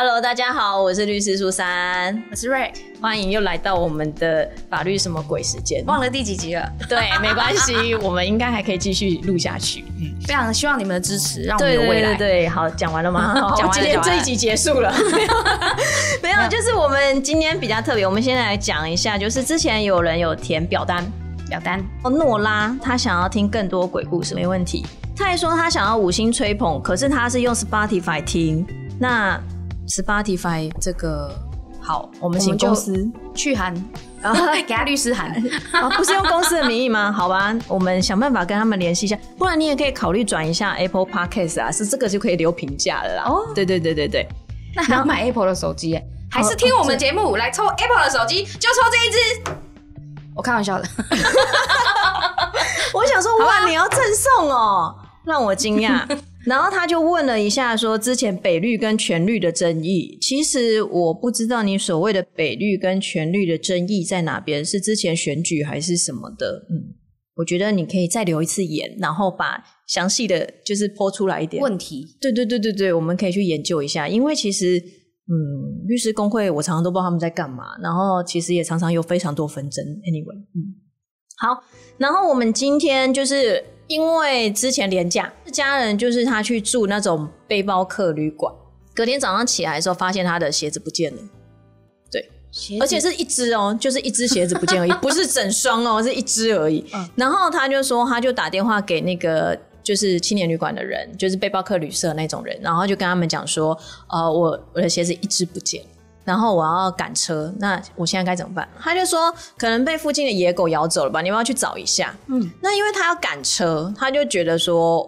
Hello，大家好，我是律师苏珊，我是瑞，欢迎又来到我们的法律什么鬼时间。忘了第几集了？对，没关系，我们应该还可以继续录下去。嗯，非常希望你们的支持，让我们有未来。对对对，好，讲完了吗？讲完今天这一集结束了。没有，就是我们今天比较特别，我们先来讲一下，就是之前有人有填表单，表单哦，诺拉他想要听更多鬼故事，没问题。他还说他想要五星吹捧，可是他是用 Spotify 听，那。Spotify 这个好，我们请公司。去函，然后给他律师函啊，不是用公司的名义吗？好吧，我们想办法跟他们联系一下，不然你也可以考虑转一下 Apple Podcast 啊，是这个就可以留评价了啦。哦，对对对对对，那还要买 Apple 的手机，还是听我们节目来抽 Apple 的手机，就抽这一支。我开玩笑的，我想说哇，你要赠送哦，让我惊讶。然后他就问了一下，说之前北律跟全律的争议，其实我不知道你所谓的北律跟全律的争议在哪边，是之前选举还是什么的？嗯，我觉得你可以再留一次言，然后把详细的就是剖出来一点问题。对对对对对，我们可以去研究一下，因为其实嗯，律师工会我常常都不知道他们在干嘛，然后其实也常常有非常多纷争。Anyway，嗯，好，然后我们今天就是。因为之前廉价家人就是他去住那种背包客旅馆，隔天早上起来的时候发现他的鞋子不见了，对，而且是一只哦，就是一只鞋子不见而已，不是整双哦，是一只而已。然后他就说，他就打电话给那个就是青年旅馆的人，就是背包客旅社那种人，然后就跟他们讲说，呃，我我的鞋子一只不见。然后我要赶车，那我现在该怎么办？他就说可能被附近的野狗咬走了吧，你们要去找一下。嗯，那因为他要赶车，他就觉得说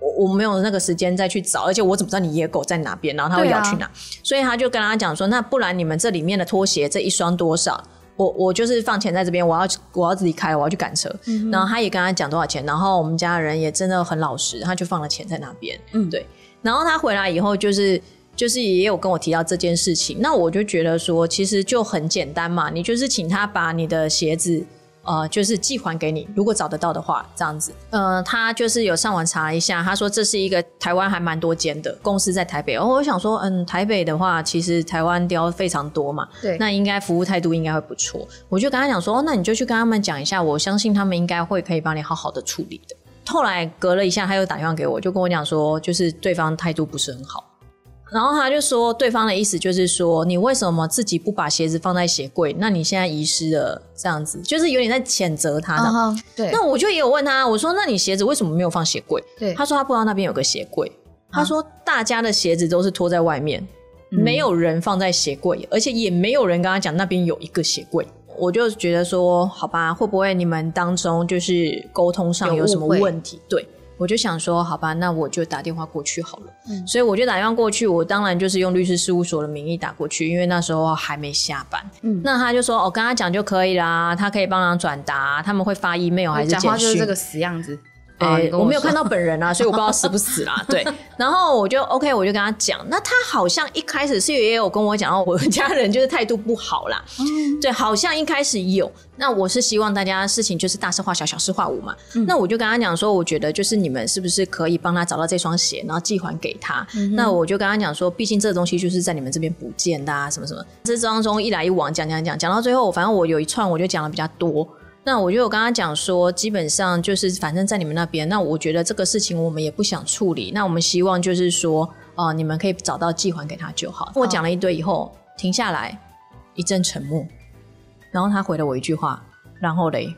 我我没有那个时间再去找，而且我怎么知道你野狗在哪边？然后他会咬去哪？所以他就跟他讲说，那不然你们这里面的拖鞋这一双多少？我我就是放钱在这边，我要我要离开，我要去赶车。然后他也跟他讲多少钱，然后我们家人也真的很老实，他就放了钱在那边。嗯，对。然后他回来以后就是。就是也有跟我提到这件事情，那我就觉得说，其实就很简单嘛，你就是请他把你的鞋子，呃，就是寄还给你，如果找得到的话，这样子。呃，他就是有上网查一下，他说这是一个台湾还蛮多间的公司在台北。哦，我想说，嗯，台北的话，其实台湾雕非常多嘛，对，那应该服务态度应该会不错。我就跟他讲说，哦，那你就去跟他们讲一下，我相信他们应该会可以帮你好好的处理的。后来隔了一下，他又打电话给我，就跟我讲说，就是对方态度不是很好。然后他就说，对方的意思就是说，你为什么自己不把鞋子放在鞋柜？那你现在遗失了，这样子就是有点在谴责他的。对。那我就也有问他，我说，那你鞋子为什么没有放鞋柜？对。他说他不知道那边有个鞋柜。他说大家的鞋子都是拖在外面，没有人放在鞋柜，而且也没有人跟他讲那边有一个鞋柜。我就觉得说，好吧，会不会你们当中就是沟通上有什么问题？对。我就想说，好吧，那我就打电话过去好了。嗯，所以我就打电话过去，我当然就是用律师事务所的名义打过去，因为那时候还没下班。嗯，那他就说，我跟他讲就可以啦，他可以帮忙转达，他们会发 email 还是简讯？讲话就是这个死样子。哎，我没有看到本人啊，所以我不知道死不死啦。对，然后我就 OK，我就跟他讲，那他好像一开始是也有跟我讲，哦，我家人就是态度不好啦。嗯，对，好像一开始有。那我是希望大家事情就是大事化小，小事化无嘛。那我就跟他讲说，我觉得就是你们是不是可以帮他找到这双鞋，然后寄还给他？那我就跟他讲说，毕竟这个东西就是在你们这边不见的啊，什么什么。这当中一来一往讲讲讲，讲到最后，反正我有一串我就讲的比较多。那我就有跟他讲说，基本上就是反正在你们那边，那我觉得这个事情我们也不想处理。那我们希望就是说，哦，你们可以找到寄还给他就好。我讲了一堆以后，停下来一阵沉默，然后他回了我一句话，然后嘞，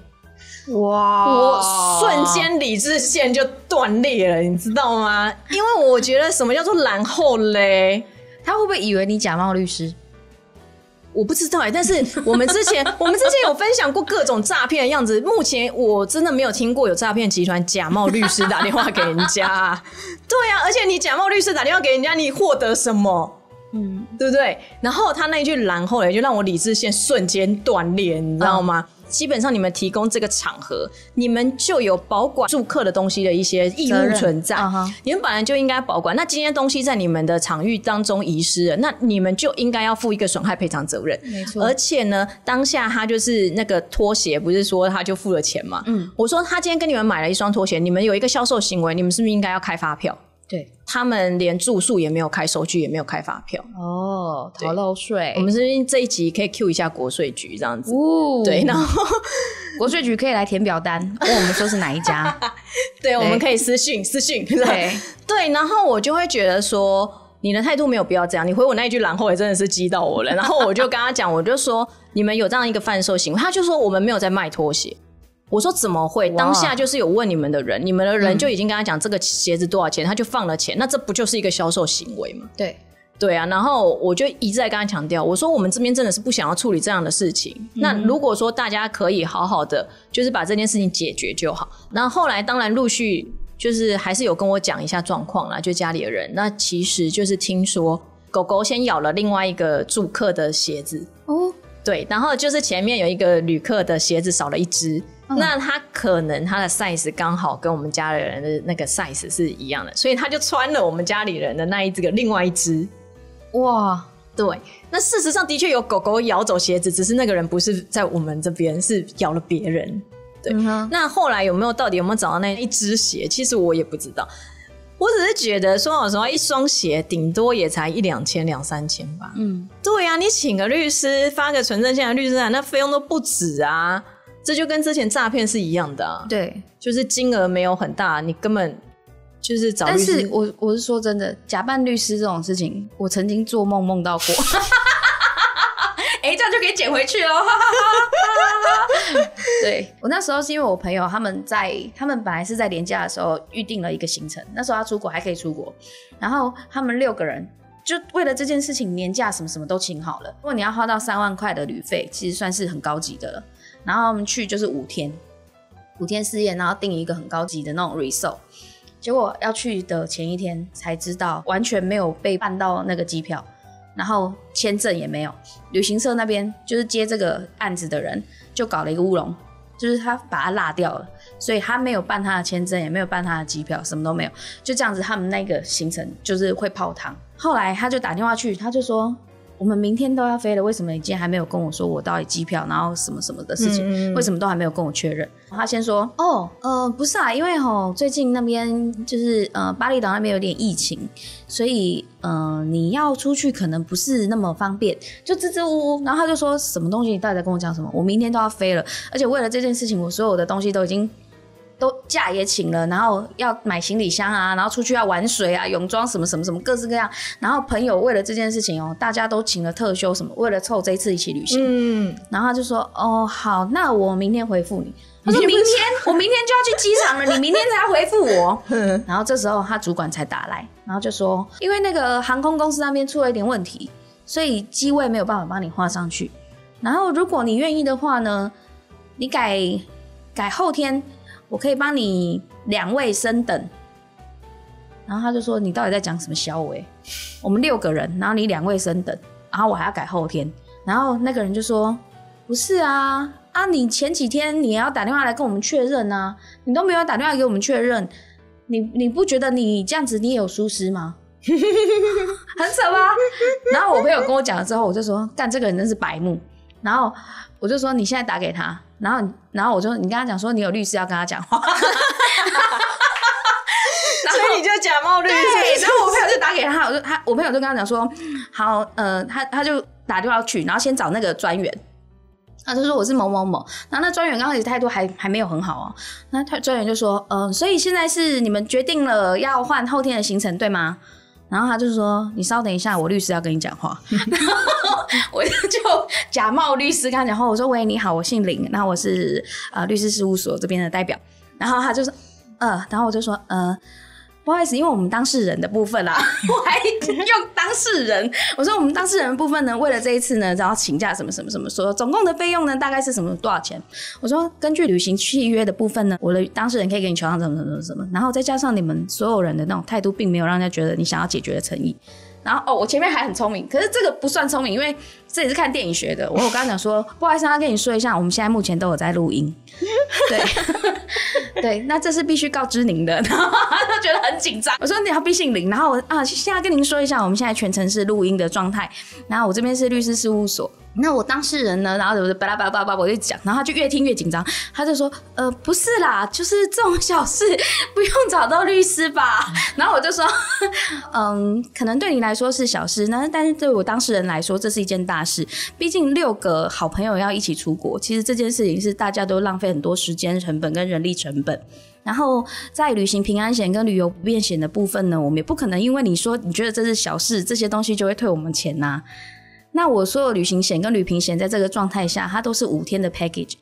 哇，我瞬间理智线就断裂了，你知道吗？因为我觉得什么叫做然后嘞？他会不会以为你假冒律师？我不知道哎，但是我们之前 我们之前有分享过各种诈骗的样子。目前我真的没有听过有诈骗集团假冒律师打电话给人家。对呀，而且你假冒律师打电话给人家，你获得什么？嗯，对不对？然后他那一句“然后”嘞，就让我理智线瞬间断裂，你知道吗？基本上，你们提供这个场合，你们就有保管住客的东西的一些义务存在。你们本来就应该保管。那今天东西在你们的场域当中遗失了，那你们就应该要负一个损害赔偿责任。没错。而且呢，当下他就是那个拖鞋，不是说他就付了钱嘛？嗯。我说他今天跟你们买了一双拖鞋，你们有一个销售行为，你们是不是应该要开发票？对，他们连住宿也没有开，收据也没有开发票。哦，逃漏税，我们这边这一集可以 Q 一下国税局这样子。哦对，然后 国税局可以来填表单，问我们说是哪一家。对，我们可以私信私信。对，对，然后我就会觉得说，你的态度没有必要这样。你回我那一句，然后也真的是激到我了。然后我就跟他讲，我就说你们有这样一个贩售行为，他就说我们没有在卖拖鞋。我说怎么会？当下就是有问你们的人，你们的人就已经跟他讲这个鞋子多少钱，他就放了钱，那这不就是一个销售行为吗？对，对啊，然后我就一再跟他强调，我说我们这边真的是不想要处理这样的事情。那如果说大家可以好好的，就是把这件事情解决就好。那后来当然陆续就是还是有跟我讲一下状况啦，就家里的人。那其实就是听说狗狗先咬了另外一个住客的鞋子，哦，对，然后就是前面有一个旅客的鞋子少了一只，那他可能他的 size 刚好跟我们家里人的那个 size 是一样的，所以他就穿了我们家里人的那一只个另外一只。哇，对，那事实上的确有狗狗咬走鞋子，只是那个人不是在我们这边，是咬了别人。对那后来有没有到底有没有找到那一只鞋？其实我也不知道。我只是觉得，说老实话，一双鞋顶多也才一两千、两三千吧。嗯，对呀、啊，你请个律师，发个纯正线的律师函，那费用都不止啊。这就跟之前诈骗是一样的、啊，对。就是金额没有很大，你根本就是找律但师。是我我是说真的，假扮律师这种事情，我曾经做梦梦到过。哎、这样就可以捡回去哦。对我那时候是因为我朋友他们在，他们本来是在年假的时候预定了一个行程，那时候要出国还可以出国，然后他们六个人就为了这件事情年假什么什么都请好了。如果你要花到三万块的旅费，其实算是很高级的了。然后他们去就是五天，五天四夜，然后订一个很高级的那种 resort。结果要去的前一天才知道，完全没有被办到那个机票，然后签证也没有。旅行社那边就是接这个案子的人就搞了一个乌龙，就是他把他落掉了，所以他没有办他的签证，也没有办他的机票，什么都没有。就这样子，他们那个行程就是会泡汤。后来他就打电话去，他就说。我们明天都要飞了，为什么你今天还没有跟我说我到底机票，然后什么什么的事情？为什么都还没有跟我确认？他先说，哦，呃，不是啊，因为吼最近那边就是呃巴厘岛那边有点疫情，所以呃你要出去可能不是那么方便，就支支吾吾。然后他就说什么东西，你到底在跟我讲什么？我明天都要飞了，而且为了这件事情，我所有的东西都已经。都假也请了，然后要买行李箱啊，然后出去要玩水啊，泳装什么什么什么各式各样。然后朋友为了这件事情哦，大家都请了特休什么，为了凑这一次一起旅行。嗯，然后他就说：“哦，好，那我明天回复你。”他说：“明天，我明天就要去机场了，你明天才要回复我。”然后这时候他主管才打来，然后就说：“因为那个航空公司那边出了一点问题，所以机位没有办法帮你画上去。然后如果你愿意的话呢，你改改后天，我可以帮你两位升等。”然后他就说：“你到底在讲什么小伟？我们六个人，然后你两位升等，然后我还要改后天。”然后那个人就说：“不是啊，啊，你前几天你也要打电话来跟我们确认啊，你都没有打电话给我们确认，你你不觉得你这样子你也有疏失吗？很扯吧？”然后我朋友跟我讲了之后，我就说：“干，这个人真是白目。”然后我就说：“你现在打给他。”然后然后我就你跟他讲说你有律师要跟他讲话。所以你就假冒律师。然后我朋友就打给他，我就他我朋友就跟他讲说，好，呃，他他就打电话去，然后先找那个专员，他就说我是某某某，然后那专员刚开始态度还还没有很好哦，那他专员就说，呃，所以现在是你们决定了要换后天的行程对吗？然后他就说：“你稍等一下，我律师要跟你讲话。”然后我就假冒律师跟他讲话，我说：“喂，你好，我姓林，那我是呃律师事务所这边的代表。”然后他就说：“呃，然后我就说：呃。”不好意思，因为我们当事人的部分啦，我还用当事人。我说我们当事人的部分呢，为了这一次呢，然后请假什么什么什么，说总共的费用呢大概是什么多少钱？我说根据履行契约的部分呢，我的当事人可以给你求偿什么什么什么什么，然后再加上你们所有人的那种态度，并没有让人家觉得你想要解决的诚意。然后哦，我前面还很聪明，可是这个不算聪明，因为这也是看电影学的。我我刚刚讲说，不好意思，要跟你说一下，我们现在目前都有在录音。对 对，那这是必须告知您的。然后他就觉得很紧张。我说你要必姓林，然后我啊，现在跟您说一下，我们现在全程是录音的状态。然后我这边是律师事务所。那我当事人呢？然后就巴拉巴拉巴拉，我就讲，然后他就越听越紧张，他就说：“呃，不是啦，就是这种小事 不用找到律师吧？”然后我就说：“嗯，可能对你来说是小事，那但是对我当事人来说，这是一件大事。毕竟六个好朋友要一起出国，其实这件事情是大家都浪费很多时间成本跟人力成本。然后在旅行平安险跟旅游不便险的部分呢，我们也不可能因为你说你觉得这是小事，这些东西就会退我们钱呐。”那我所有旅行险跟旅行险在这个状态下，它都是五天的 package，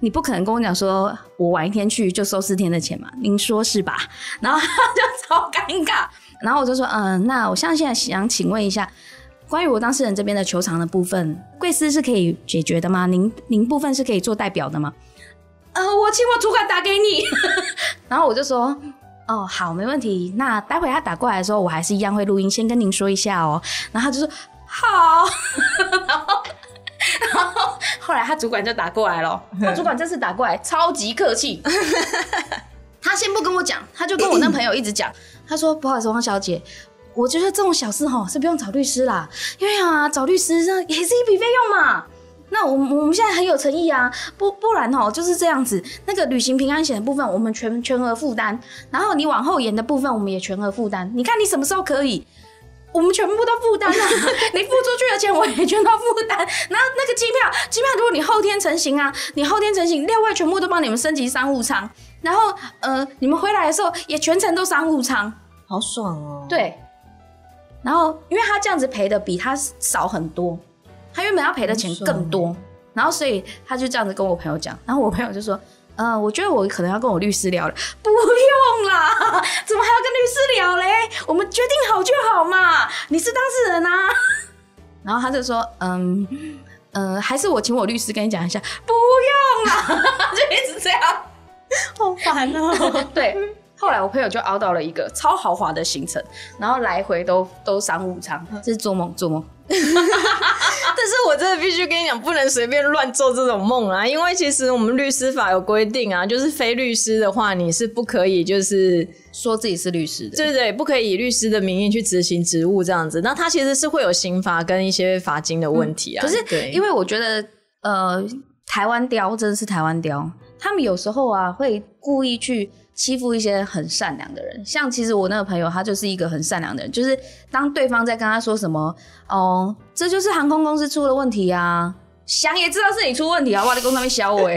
你不可能跟我讲说我晚一天去就收四天的钱嘛？您说是吧？然后他就超尴尬，然后我就说，嗯，那我像现在想请问一下，关于我当事人这边的球场的部分，贵司是可以解决的吗？您您部分是可以做代表的吗？呃，我请我主管打给你，然后我就说，哦，好，没问题。那待会他打过来的时候，我还是一样会录音，先跟您说一下哦。然后他就说。好，然后，然后后来他主管就打过来了。他主管这次打过来超级客气，他先不跟我讲，他就跟我那朋友一直讲。他说：“不好意思，王小姐，我觉得这种小事哈是不用找律师啦，因为啊找律师这也是一笔费用嘛。那我我们现在很有诚意啊，不不然哦就是这样子。那个旅行平安险的部分我们全全额负担，然后你往后延的部分我们也全额负担。你看你什么时候可以？”我们全部都负担了，你付出去的钱我也全都负担。然后那个机票，机票如果你后天成型啊，你后天成型，六位全部都帮你们升级商务舱。然后呃，你们回来的时候也全程都商务舱，好爽哦。对。然后因为他这样子赔的比他少很多，他原本要赔的钱更多，然后所以他就这样子跟我朋友讲，然后我朋友就说。嗯，我觉得我可能要跟我律师聊了。不用啦，怎么还要跟律师聊嘞？我们决定好就好嘛。你是当事人啊。然后他就说，嗯嗯，还是我请我律师跟你讲一下。不用啦，就一直这样，好烦哦。对，后来我朋友就熬到了一个超豪华的行程，然后来回都都商务舱，这是做梦做梦。但是我真的必须跟你讲，不能随便乱做这种梦啊！因为其实我们律师法有规定啊，就是非律师的话，你是不可以就是说自己是律师的，对对，不可以以律师的名义去执行职务这样子。那他其实是会有刑罚跟一些罚金的问题啊。可是，因为我觉得，呃，台湾雕真的是台湾雕，他们有时候啊会故意去。欺负一些很善良的人，像其实我那个朋友，他就是一个很善良的人。就是当对方在跟他说什么，哦，这就是航空公司出了问题啊，想也知道是你出问题啊，哇，你公上面削我，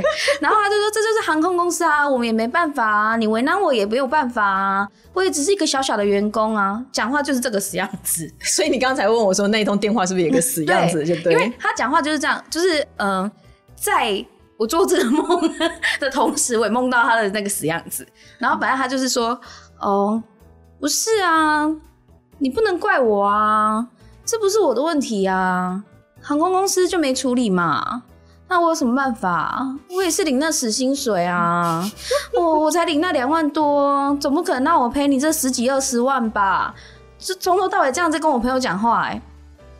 然后他就说这就是航空公司啊，我们也没办法啊，你为难我也没有办法啊，我也只是一个小小的员工啊，讲话就是这个死样子。所以你刚才问我说那一通电话是不是也个死样子？就对，因为他讲话就是这样，就是嗯，在。我做这个梦的同时，我也梦到他的那个死样子。然后本来他就是说：“哦，不是啊，你不能怪我啊，这不是我的问题啊，航空公司就没处理嘛。那我有什么办法？我也是领那死薪水啊，我我才领那两万多，总不可能让我赔你这十几二十万吧？是从头到尾这样在跟我朋友讲话哎。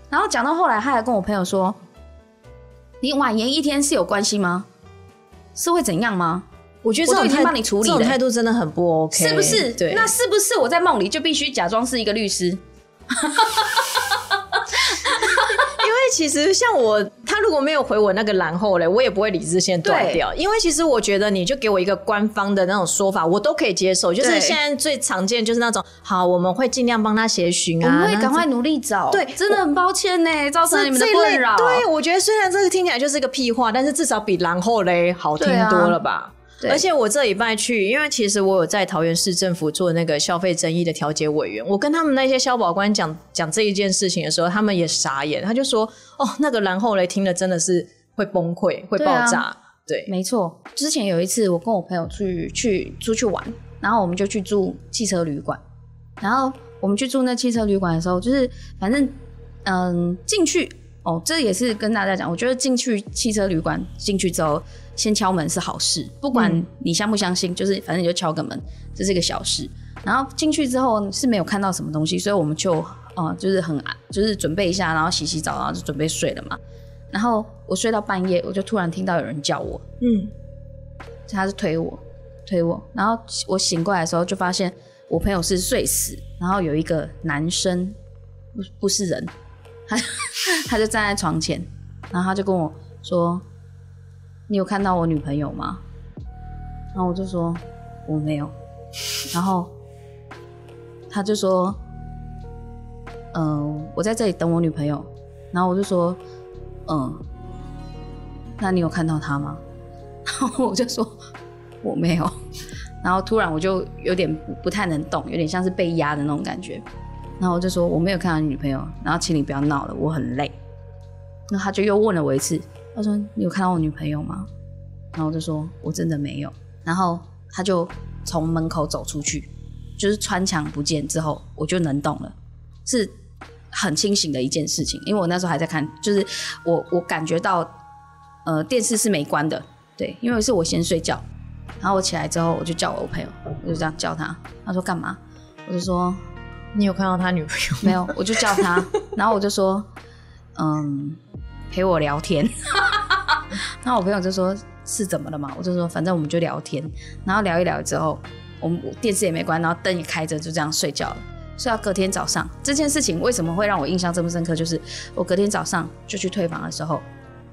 然后讲到后来，他还跟我朋友说。”你晚延一天是有关系吗？是会怎样吗？我觉得这种已经帮你处理了，态度真的很不 OK，是不是？对，那是不是我在梦里就必须假装是一个律师？因为其实像我，他如果没有回我那个然后嘞，我也不会理智线断掉。因为其实我觉得，你就给我一个官方的那种说法，我都可以接受。就是现在最常见就是那种，好，我们会尽量帮他协寻啊，我们会赶快努力找。对，真的很抱歉呢，造成你们的困扰。对，我觉得虽然这个听起来就是个屁话，但是至少比然后嘞好听多了吧。而且我这礼拜去，因为其实我有在桃园市政府做那个消费争议的调解委员，我跟他们那些消保官讲讲这一件事情的时候，他们也傻眼，他就说：“哦，那个然后嘞，听了真的是会崩溃，会爆炸。”对，没错。之前有一次，我跟我朋友去去出去玩，然后我们就去住汽车旅馆，然后我们去住那汽车旅馆的时候，就是反正嗯进去哦，这也是跟大家讲，我觉得进去汽车旅馆进去之后。先敲门是好事，不管你相不相信，就是反正你就敲个门，这是一个小事。然后进去之后是没有看到什么东西，所以我们就呃就是很就是准备一下，然后洗洗澡，然后就准备睡了嘛。然后我睡到半夜，我就突然听到有人叫我，嗯，他是推我推我，然后我醒过来的时候就发现我朋友是睡死，然后有一个男生不不是人，他 他就站在床前，然后他就跟我说：“你有看到我女朋友吗？”然后我就说：“我没有。”然后他就说：“嗯、我在这里等我女朋友。”然后我就说：“嗯，那你有看到她吗？”然后我就说：“我没有。”然后突然我就有点不不太能动，有点像是被压的那种感觉。然后我就说：“我没有看到你女朋友。”然后请你不要闹了，我很累。那他就又问了我一次，他说：“你有看到我女朋友吗？”然后我就说：“我真的没有。”然后他就从门口走出去，就是穿墙不见之后，我就能动了，是很清醒的一件事情。因为我那时候还在看，就是我我感觉到，呃，电视是没关的，对，因为是我先睡觉，然后我起来之后，我就叫我朋友，我就这样叫他，他说干嘛？我就说你有看到他女朋友？没有，我就叫他，然后我就说，嗯，陪我聊天。然后我朋友就说是怎么了嘛？我就说反正我们就聊天，然后聊一聊之后，我们电视也没关，然后灯也开着，就这样睡觉了。睡到隔天早上，这件事情为什么会让我印象这么深刻？就是我隔天早上就去退房的时候，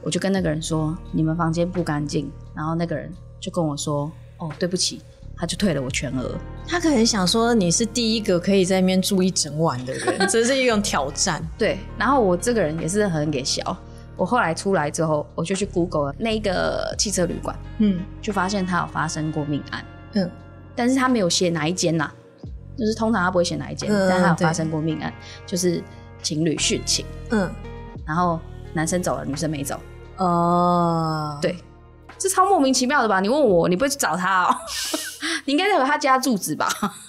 我就跟那个人说你们房间不干净，然后那个人就跟我说哦对不起，他就退了我全额。他可能想说你是第一个可以在那边住一整晚的人，这是一种挑战。对，然后我这个人也是很给小。我后来出来之后，我就去 Google 了那个汽车旅馆，嗯就发现他有发生过命案，嗯，但是他没有写哪一间呐、就是通常他不会写哪一间，但他有发生过命案，就是情侣殉情，嗯，然后男生走了，女生没走，哦，对，这超莫名其妙的吧？你问我，你不会去找他哦？你应该有他家住址吧？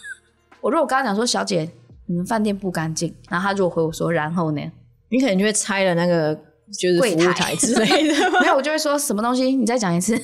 我如果跟他讲说，小姐，你们饭店不干净，然后他如果回我说，然后呢？你可能就会拆了那个就是服务台之类的。没有，我就会说什么东西？你再讲一次。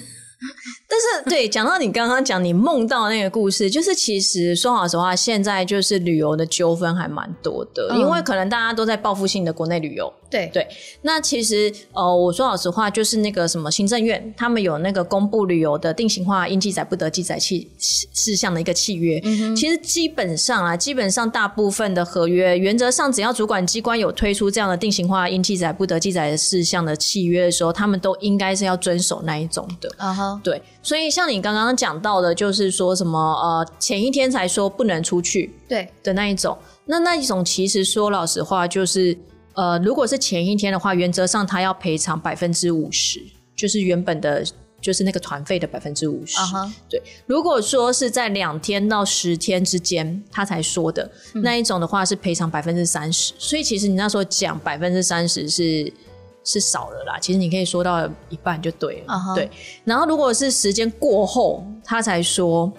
但是，对，讲到你刚刚讲你梦到那个故事，就是其实说老实话，现在就是旅游的纠纷还蛮多的，嗯因为可能大家都在报复性的国内旅游。对对，那其实呃，我说老实话，就是那个什么行政院，他们有那个公布旅游的定型化应记载不得记载契事事项的一个契约。其实基本上啊，基本上大部分的合约，原则上只要主管机关有推出这样的定型化应记载不得记载的事项的契约的时候，他们都应该是要遵守那一种的。啊哈，对，所以像你刚刚讲到的，就是说什么呃，前一天才说不能出去对，的那一种，那那一种其实说老实话，就是呃，如果是前一天的话，原则上他要赔偿百分之五十，就是原本的，就是那个团费的百分之五十。对，如果说是在两天到十天之间他才说的、嗯那一种的话，是赔偿百分之三十。所以其实你那时候讲百分之三十是是少了啦，其实你可以说到一半就对了。对，然后如果是时间过后他才说，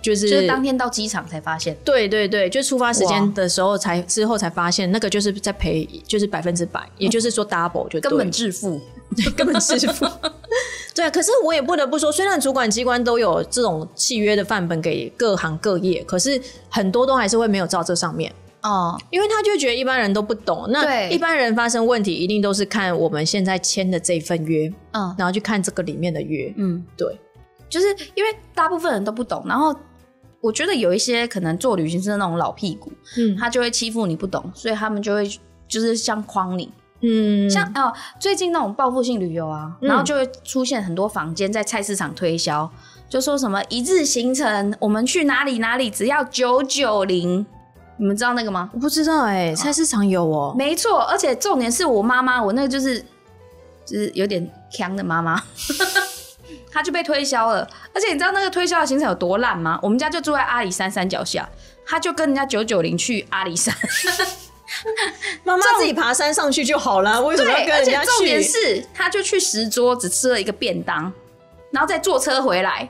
就是就是当天到机场才发现。对对对，就出发时哇间的时候才之后才发现，那个就是在赔，就是百分之百，也就是说 double 就根本致富，根本致富。对啊，可是我也不得不说，虽然主管机关都有这种契约的范本给各行各业，可是很多都还是会没有照这上面，哦，因为他就觉得一般人都不懂。那一般人发生问题，一定都是看我们现在签的这份约，嗯。然后去看这个里面的约。嗯，对，就是因为大部分人都不懂，然后我觉得有一些可能做旅行社那种老屁股，嗯。他就会欺负你不懂，所以他们就会就是像框你，嗯，像哦，最近那种报复性旅游啊，嗯。然后就会出现很多房间在菜市场推销，就说什么一日行程，我们去哪里哪里只要九九零，你们知道那个吗？我不知道哎、菜市场有哦、没错，而且重点是我妈妈，我那个就是就是有点强的妈妈，她就被推销了。而且你知道那个推销的行程有多烂吗？我们家就住在阿里山山脚下，她就跟人家九九零去阿里山，妈妈自己爬山上去就好了，为什么要对，跟人家而且重点？是，她就去石桌只吃了一个便当，然后再坐车回来，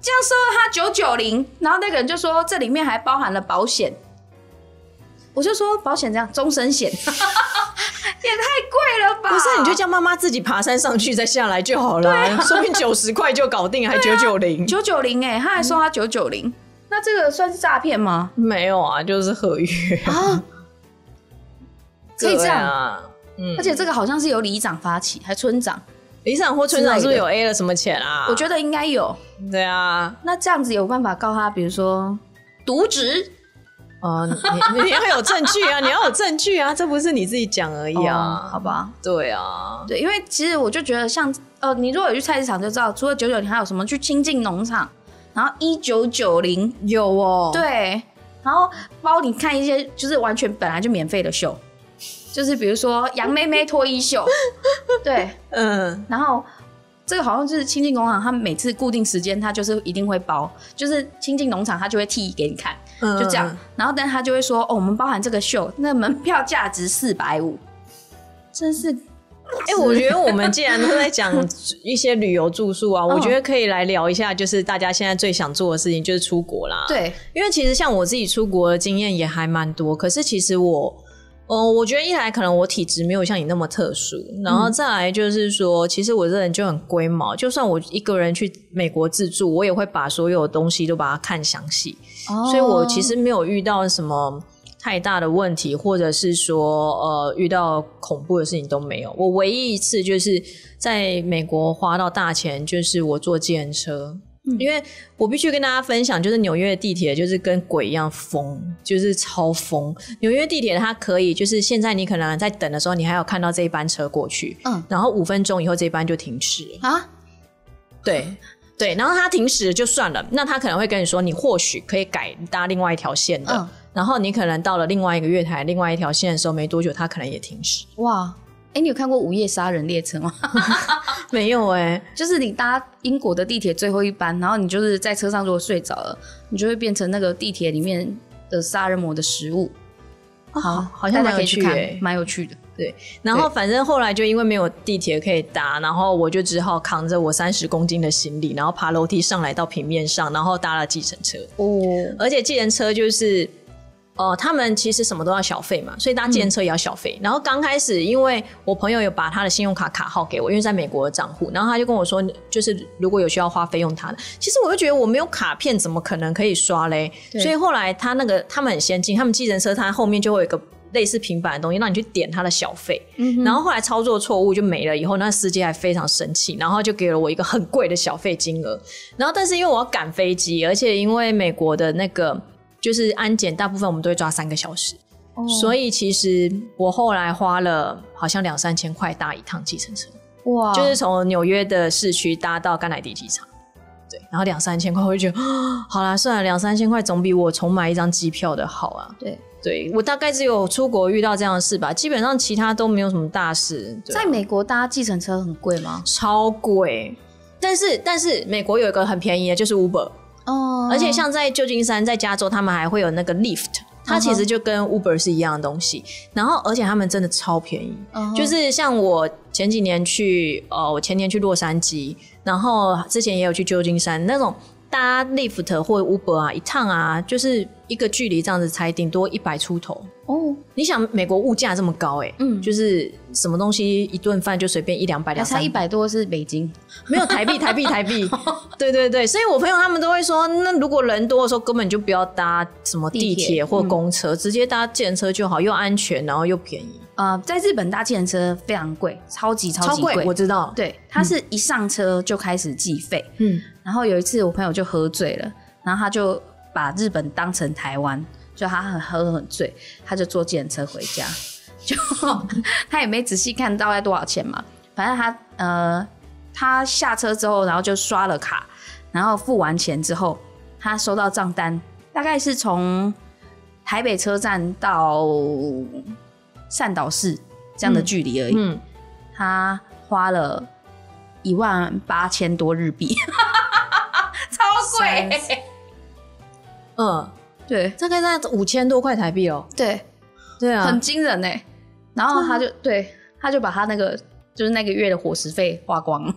这样收了她九九零，然后那个人就说这里面还包含了保险。我就说保险这样终身险，也太贵了吧？不是，你就叫妈妈自己爬山上去再下来就好了，说不定九十块就搞定，还九九零。九九零哎，他还说他九九零，那这个算是诈骗吗？没有啊，就是合约啊，可以这样啊。嗯，而且这个好像是由里长发起，还村长。里长或村长是不是有 A 了什么钱啊？我觉得应该有。对啊，那这样子有办法告他，比如说渎职。哦，你 你要有证据啊！你要有证据啊！这不是你自己讲而已啊，好吧？对啊，对，因为其实我就觉得，像呃，你如果有去菜市场就知道，除了九九零，还有什么去亲近农场，然后一九九零有哦，对，然后包你看一些就是完全本来就免费的秀，就是比如说杨妹妹脱衣秀，对，嗯，然后。这个好像就是亲近农场，他每次固定时间，他就是一定会包，就是亲近农场，他就会替给你看，就这样。然后，但他就会说：“哦，我们包含这个秀，那门票价值四百五。”真是，哎，我觉得我们既然都在讲一些旅游住宿啊，我觉得可以来聊一下，就是大家现在最想做的事情就是出国啦。对，因为其实像我自己出国的经验也还蛮多，可是其实我。嗯，我觉得一来可能我体质没有像你那么特殊，然后再来就是说，其实我这人就很龟毛，就算我一个人去美国自助，我也会把所有东西都把它看详细，所以我其实没有遇到什么太大的问题，或者是说呃遇到恐怖的事情都没有。我唯一一次就是在美国花到大钱，就是我坐计程车。因为我必须跟大家分享，就是纽约地铁就是跟鬼一样疯，就是超疯。纽约地铁它可以，就是现在你可能在等的时候，你还有看到这一班车过去，嗯，然后五分钟以后这一班就停驶啊。对对，然后它停驶就算了，那他可能会跟你说，你或许可以改搭另外一条线的，然后你可能到了另外一个月台另外一条线的时候没多久，它可能也停驶。哇！哎，你有看过《午夜杀人列车》吗？没有哎，就是你搭英国的地铁最后一班，然后你就是在车上如果睡着了，你就会变成那个地铁里面的杀人魔的食物。好，好像蛮有趣的，蛮有趣的。对，然后反正后来就因为没有地铁可以搭，然后我就只好扛着我三十公斤的行李，然后爬楼梯上来到平面上，然后搭了计程车。哦，而且计程车就是。哦，他们其实什么都要小费嘛，所以搭计程车也要小费。然后刚开始，因为我朋友有把他的信用卡卡号给我，因为在美国的账户，然后他就跟我说，就是如果有需要花费用他的。其实我就觉得我没有卡片，怎么可能可以刷嘞？所以后来他那个他们很先进，他们计程车他后面就会有一个类似平板的东西，让你去点他的小费。然后后来操作错误就没了，以后那司机还非常生气，然后就给了我一个很贵的小费金额。然后但是因为我要赶飞机，而且因为美国的那个。就是安检，大部分我们都会抓三个小时，所以其实我后来花了好像两三千块搭一趟计程车，哇！就是从纽约的市区搭到甘乃迪机场，对，然后两三千块，我就觉得 好啦，算了，两三千块总比我重买一张机票的好啊。对，对我大概只有出国遇到这样的事吧，基本上其他都没有什么大事。在美国搭计程车很贵吗？超贵，但是但是美国有一个很便宜的，就是 Uber。哦，而且像在旧金山，在加州，他们还会有那个 Lyft，它其实就跟 Uber 是一样的东西。然后，而且他们真的超便宜，就是像我前几年去，呃，我前年去洛杉矶，然后之前也有去旧金山那种。搭 Lyft 或 Uber 啊，一趟啊，就是一个距离这样子，才顶多一百出头哦。你想，美国物价这么高，哎，嗯，就是什么东西一顿饭就随便一两百两，才一百多是北京，没有台币，台币，台币。对对对，所以我朋友他们都会说，那如果人多的时候，根本就不要搭什么地铁或公车，直接搭自行车就好，又安全，然后又便宜。呃，在日本搭计程车非常贵，超级超级贵，我知道。对，它是一上车就开始计费。嗯，然后有一次我朋友就喝醉了，然后他就把日本当成台湾，就他很喝很醉，他就坐计程车回家，就 他也没仔细看大概多少钱嘛，反正他呃，他下车之后，然后就刷了卡，然后付完钱之后，他收到账单，大概是从台北车站到。善导市这样的距离而已，嗯，他花了一万八千多日币，超贵。嗯，对，大概在五千多块台币哦。对，对啊，很惊人呢。然后他就对，他就把他那个就是那个月的伙食费花光了。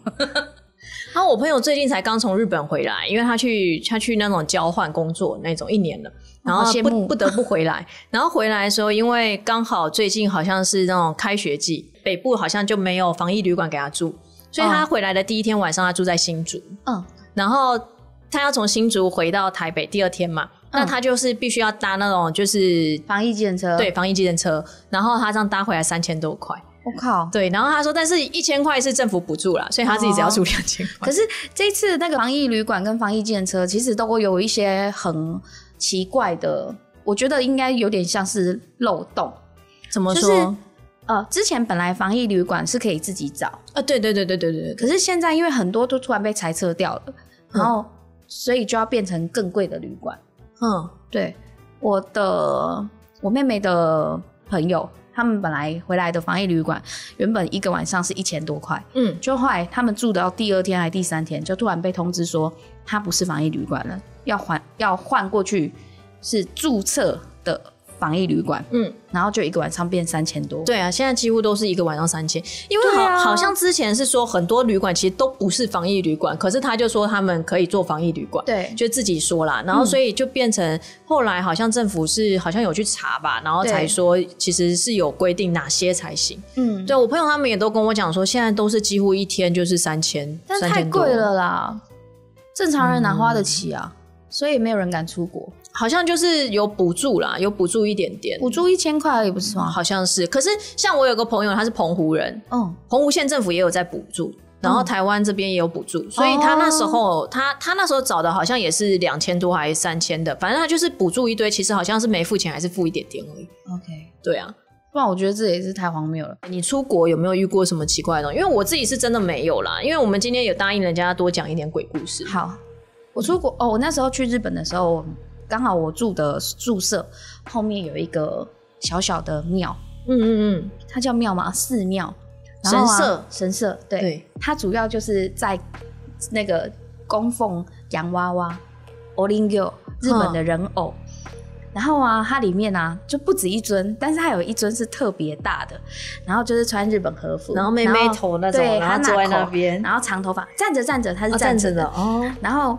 然 后我朋友最近才刚从日本回来，因为他去他去那种交换工作那种一年了。然后不不得不回来，然后回来的时候，因为刚好最近好像是那种开学季，北部好像就没有防疫旅馆给他住，所以他回来的第一天晚上，他住在新竹。嗯，然后他要从新竹回到台北，第二天嘛，那他就是必须要搭那种就是防疫计程车，对，防疫计程车，然后他这样搭回来三千多块。我靠，对，然后他说，但是一千块是政府补助啦，所以他自己只要出两千块。可是这次那个防疫旅馆跟防疫计程车，其实都有一些很奇怪的，我觉得应该有点像是漏洞。怎么就是说？呃，之前本来防疫旅馆是可以自己找，啊，对对对对对对对，可是现在因为很多都突然被裁撤掉了，然后所以就要变成更贵的旅馆。嗯对，我的我妹妹的朋友，他们本来回来的防疫旅馆，原本一个晚上是一千多块，嗯，就后来他们住到第二天还第三天，就突然被通知说，它不是防疫旅馆了，要换要换过去是注册的防疫旅馆，嗯，然后就一个晚上变三千多。对啊，现在几乎都是一个晚上三千，因为好、啊。好像之前是说很多旅馆其实都不是防疫旅馆，可是他就说他们可以做防疫旅馆，对。就自己说啦，然后所以就变成后来好像政府是好像有去查吧，然后才对说其实是有规定哪些才行。嗯，对我朋友他们也都跟我讲说，现在都是几乎一天就是三千，但三千多。太贵，了啦，正常人哪花得起啊？所以没有人敢出国，好像就是有补助啦，有补助一点点，补助一千块而已，不是吗？好像是。可是像我有个朋友，他是澎湖人，嗯，澎湖县政府也有在补助，然后台湾这边也有补助，所以他那时候、他他那时候找的好像也是两千多还是三千的，反正他就是补助一堆，其实好像是没付钱还是付一点点而已。OK，对啊，不然我觉得这也是太荒谬了。你出国有没有遇过什么奇怪的东西？因为我自己是真的没有啦，因为我们今天有答应人家多讲一点鬼故事。好，我出国哦，我那时候去日本的时候，刚好我住的宿舍后面有一个小小的庙，嗯嗯嗯，它叫庙吗？寺庙，然后啊神社。神社，对，对。它主要就是在那个供奉洋娃娃 o l i n g o 日本的人偶。然后啊，它里面啊就不止一尊，但是它有一尊是特别大的，然后就是穿日本和服，然后妹妹头那种对，然后坐在那边。然后长头发，站着站着，它是站着的哦，然后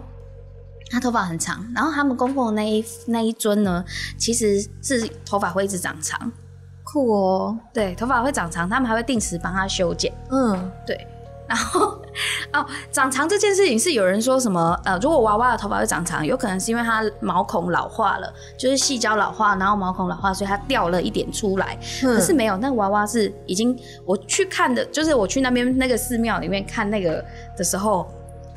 他头发很长，然后他们供奉的那一那一尊呢，其实是头发会一直长长，酷哦，对，头发会长长，他们还会定时帮他修剪，嗯，对。然后 哦，长长这件事情是有人说什么？呃，如果娃娃的头发会长长，有可能是因为它毛孔老化了，就是细胶老化，然后毛孔老化，所以它掉了一点出来。可是没有，那娃娃是已经我去看的，就是我去那边那个寺庙里面看那个的时候，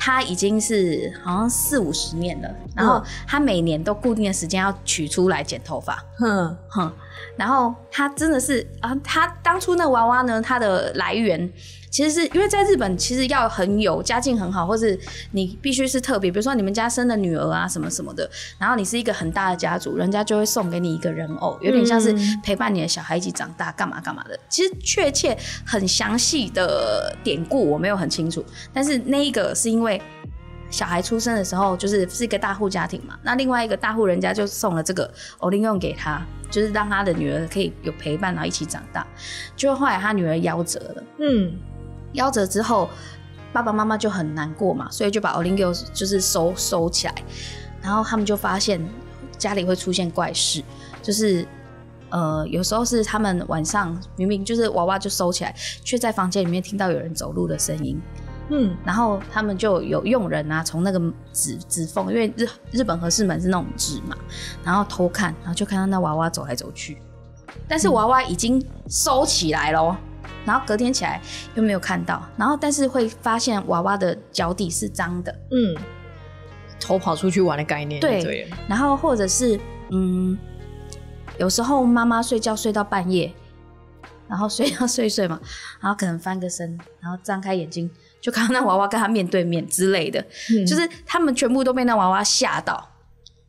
它已经是好像四五十年了，然后他每年都固定的时间要取出来剪头发，哼，哼，然后他真的是啊，他当初那娃娃呢，它的来源。其实是因为在日本，其实要很有家境很好，或是你必须是特别，比如说你们家生的女儿啊什么什么的，然后你是一个很大的家族，人家就会送给你一个人偶，有点像是陪伴你的小孩一起长大，干嘛干嘛的。其实确切很详细的典故我没有很清楚，但是那一个是因为小孩出生的时候就是是一个大户家庭嘛，那另外一个大户人家就送了这个偶灵用给他，就是让他的女儿可以有陪伴，然后一起长大。就后来他女儿夭折了。嗯，夭折之后，爸爸妈妈就很难过嘛，所以就把 o l i n g o 就是收收起来，然后他们就发现家里会出现怪事，就是呃有时候是他们晚上明明就是娃娃就收起来，却在房间里面听到有人走路的声音，嗯，然后他们就有佣人啊从那个指指缝，因为日日本和室门是那种纸嘛，然后偷看，然后就看到那娃娃走来走去，但是娃娃已经收起来了哦。然后隔天起来又没有看到，然后但是会发现娃娃的脚底是脏的，嗯，偷跑出去玩的概念，对然后或者是嗯，有时候妈妈睡觉睡到半夜，然后睡到睡睡嘛，然后可能翻个身，然后张开眼睛就看到那娃娃跟他面对面之类的，嗯。就是他们全部都被那娃娃吓到，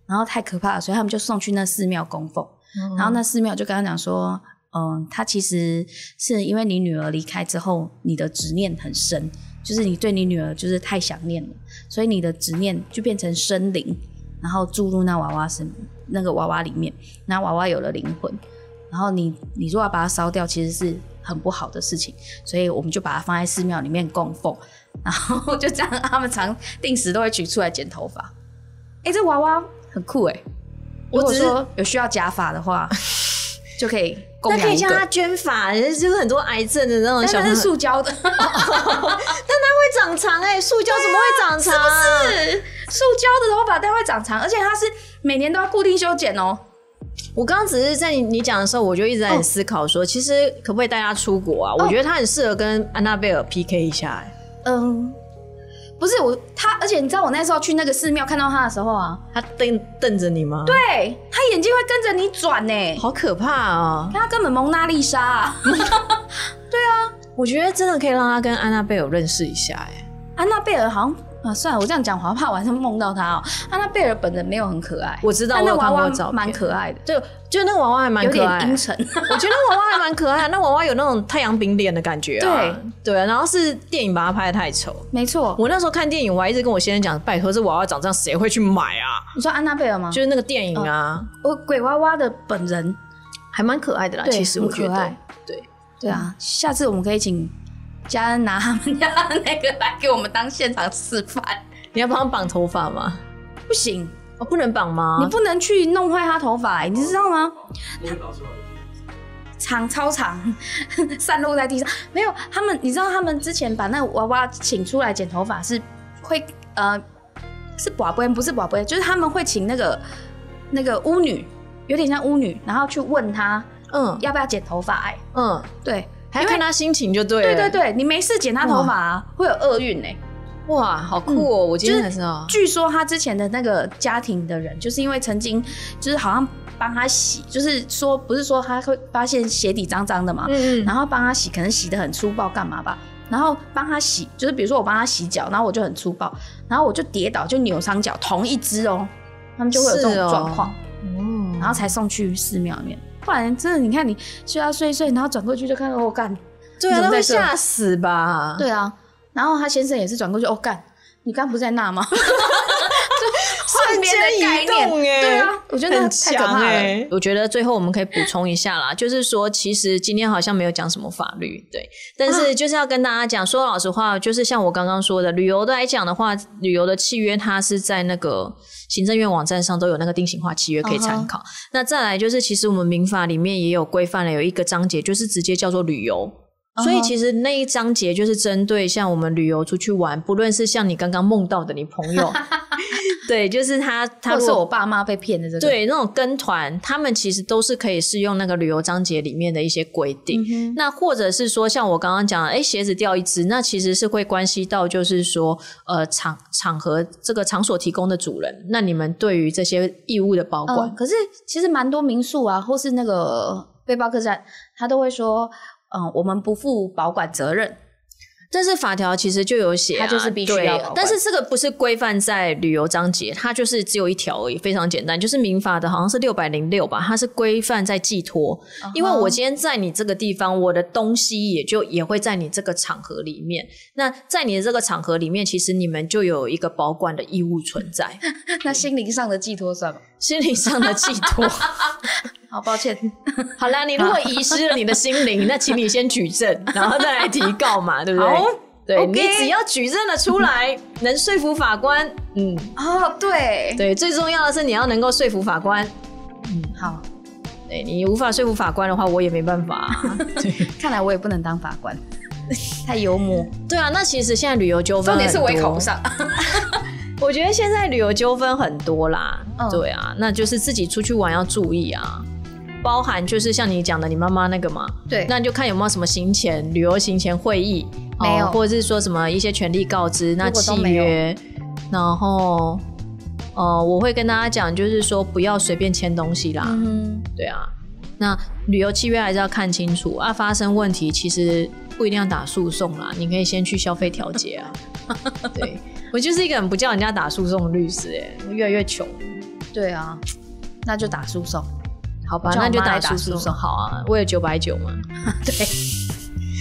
然后太可怕了，所以他们就送去那寺庙供奉，嗯。然后那寺庙就跟他讲说。嗯，他其实是因为你女儿离开之后，你的执念很深，就是你对你女儿就是太想念了，所以你的执念就变成生灵，然后注入那娃娃身那个娃娃里面，那娃娃有了灵魂，然后你你如果要把它烧掉，其实是很不好的事情，所以我们就把它放在寺庙里面供奉，然后 就这样，他们常定时都会取出来剪头发。哎、这娃娃很酷哎、如果我只是说有需要假发的话，就可以供养一那可以叫他个。捐发，就是很多癌症的那种小但它是塑胶的，会长长哎、塑胶怎么会长长？是不是塑胶的头发它会长长，而且它是每年都要固定修剪哦。我刚刚只是在你你讲的时候，我就一直在思考说，其实可不可以带他出国啊？我觉得他很适合跟安娜贝尔 PK 一下、欸。嗯，不是我他，而且你知道我那时候去那个寺庙看到他的时候啊，他瞪瞪着你吗？，对他眼睛会跟着你转呢，好可怕啊！他根本蒙娜丽莎、啊。我觉得真的可以让他跟安娜贝尔认识一下、哎，安娜贝尔好像啊，算了，我这样讲，我怕晚上梦到他哦。安娜贝尔本人没有很可爱，我知道，那娃娃蛮可爱的，就就那个娃娃还蛮有可爱，点阴沉。我觉得娃娃还蛮可爱的，那娃娃有那种太阳饼脸的感觉啊。对对啊，然后是电影把它拍的太丑。没错，我那时候看电影，我还一直跟我先生讲，拜托这娃娃长这样谁会去买啊？你说安娜贝尔吗？就是那个电影啊，我鬼娃娃的本人，还蛮可爱的啦。其实我觉得对，对啊，下次我们可以请嘉恩拿他们家那个来给我们当现场示范。你要帮他绑头发吗？不行，哦，不能绑吗？你不能去弄坏他头发、你知道吗？长超长，散落在地上。没有，他们你知道他们之前把那个娃娃请出来剪头发是会呃是寡不不是寡不就是他们会请那个那个巫女，有点像巫女，然后去问他嗯要不要剪头发、哎，嗯，对。还要看他心情就对了。对对对，你没事剪他头发、啊、会有厄运呢。哇，好酷哦！我今天才知道。据说他之前的那个家庭的人，就是因为曾经就是好像帮他洗，就是说不是说他会发现鞋底脏脏的嘛，嗯然后帮他洗，可能洗的很粗暴干嘛吧，然后帮他洗，就是比如说我帮他洗脚，然后我就很粗暴，然后我就跌倒就扭伤脚，同一只哦，他们就会有这种状况，嗯，然后才送去寺庙里面。不然真的，你看你睡啊睡一睡，然后转过去就看到哦干，对啊，那会吓死吧？对啊，然后他先生也是转过去，哦干，你刚不在那吗？瞬边的概念动哎，对啊我觉得太可强怕了哎。我觉得最后我们可以补充一下啦，就是说，其实今天好像没有讲什么法律，对，但啊是就是要跟大家讲，说老实话，就是像我刚刚说的，旅游的来讲的话，旅游的契约它是在那个行政院网站上都有那个定型化契约可以参考。那再来就是，其实我们民法里面也有规范了，有一个章节就是直接叫做旅游。所以其实那一章节就是针对像我们旅游出去玩，不论是像你刚刚梦到的你朋友，对，就是他他是我爸妈被骗的这个，对那种跟团，他们其实都是可以适用那个旅游章节里面的一些规定。嗯那或者是说，像我刚刚讲的，哎，鞋子掉一只，那其实是会关系到，就是说，呃，场场合这个场所提供的主人，那你们对于这些义务的保管，嗯，可是其实蛮多民宿啊，或是那个背包客栈，他都会说，嗯，我们不负保管责任。但是法条其实就有写、啊，它就是必须对要但是这个不是规范在旅游章节，它就是只有一条而已，非常简单，就是民法的好像是六百零六吧，它是规范在寄托。因为我今天在你这个地方，我的东西也就也会在你这个场合里面。那在你的这个场合里面，其实你们就有一个保管的义务存在，那心灵上的寄托算吗？心灵上的寄托。好抱歉，好啦，你如果遗失了你的心灵，那请你先举证，然后再来提告嘛，对不对？好对 OK 你只要举证了出来，能说服法官，嗯，哦，对，对，最重要的是你要能够说服法官。嗯好，对你无法说服法官的话，我也没办法、啊。对看来我也不能当法官，太幽默。对啊，那其实现在旅游纠纷，重点是我也考不。上。我觉得现在旅游纠纷很多啦，嗯对啊，那就是自己出去玩要注意啊，包含就是像你讲的你妈妈那个嘛，对。那你就看有没有什么行前旅游行前会议，没有。哦或者是说什么一些权利告知，那契约，然后呃，我会跟大家讲，就是说不要随便签东西啦，嗯，对啊，那旅游契约还是要看清楚啊，发生问题其实不一定要打诉讼啦，你可以先去消费调解啊。对。我就是一个很不叫人家打诉讼的律师、哎，我越来越穷。对啊，那就打诉讼。好吧，那就打打诉讼。诉讼好啊，为了九百九嘛。对，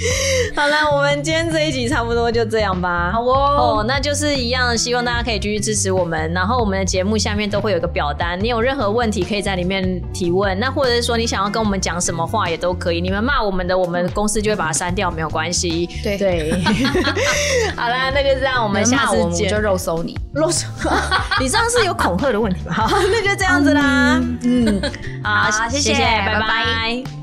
好啦，我们今天这一集差不多就这样吧。好哦哦，，那就是一样，希望大家可以继续支持我们。然后我们的节目下面都会有一个表单，你有任何问题可以在里面提问。那或者是说你想要跟我们讲什么话也都可以。你们骂我们的，我们公司就会把它删掉，没有关系。对对，好啦，那就这样，我们下次就肉搜你。肉搜，你上次有恐吓的问题吧？好，那就这样子啦。嗯，好，好谢谢谢，拜拜拜拜